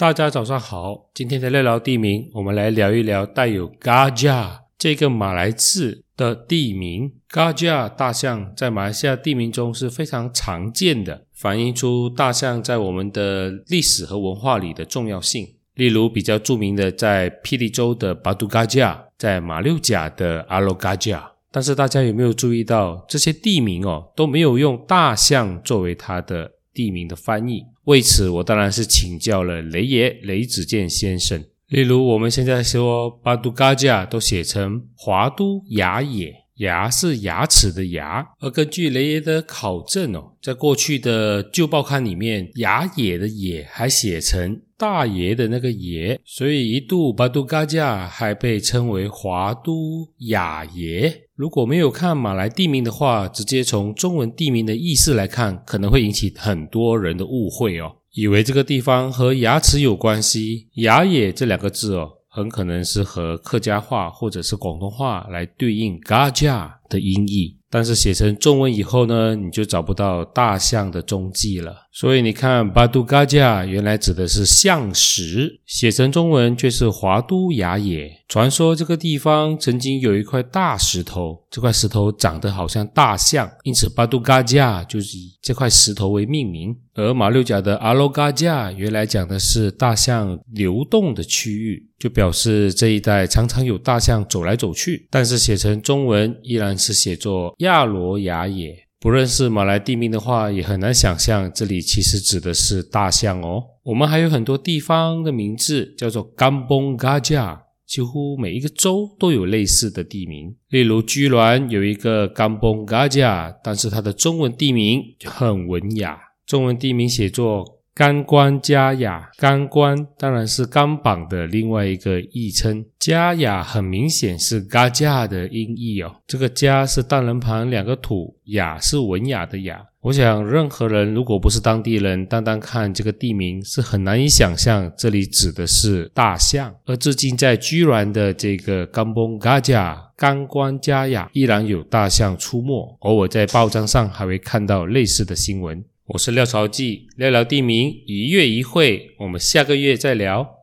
大家早上好，今天的聊聊地名，我们来聊一聊带有 “gaja” 这个马来字的地名。gaja 大象在马来西亚地名中是非常常见的，反映出大象在我们的历史和文化里的重要性。例如比较著名的，在霹雳州的 Batu Gajah，在马六甲的 Alo Gajah。但是大家有没有注意到，这些地名哦都没有用大象作为它的地名的翻译？为此，我当然是请教了雷爷雷子健先生。例如，我们现在说巴都嘎加都写成华都雅野，牙是牙齿的牙。而根据雷爷的考证哦，在过去的旧报刊里面，雅野的野还写成大爷的那个爷，所以一度巴都嘎加还被称为华都雅爷。如果没有看马来地名的话，直接从中文地名的意思来看，可能会引起很多人的误会哦，以为这个地方和牙齿有关系。牙野这两个字哦，很可能是和客家话或者是广东话来对应嘎加的音译。但是写成中文以后呢，你就找不到大象的踪迹了。所以你看，巴杜嘎加原来指的是象石，写成中文却是华都雅野。传说这个地方曾经有一块大石头，这块石头长得好像大象，因此巴杜嘎加就是以这块石头为命名。而马六甲的阿罗嘎加原来讲的是大象流动的区域，就表示这一带常常有大象走来走去。但是写成中文依然是写作亚罗雅野。不认识马来地名的话，也很难想象这里其实指的是大象哦。我们还有很多地方的名字叫做甘崩嘎加，几乎每一个州都有类似的地名。例如居銮有一个甘崩嘎加，但是它的中文地名很文雅，中文地名写作。干关加雅，干关当然是钢绑的另外一个译称。加雅很明显是嘎加的音译哦。这个加是单人旁两个土，雅是文雅的雅。我想任何人如果不是当地人，单单看这个地名是很难以想象这里指的是大象。而至今在居然的这个干崩嘎加、干关加雅依然有大象出没，偶尔在报章上还会看到类似的新闻。我是廖朝记，聊聊地名，一月一会，我们下个月再聊。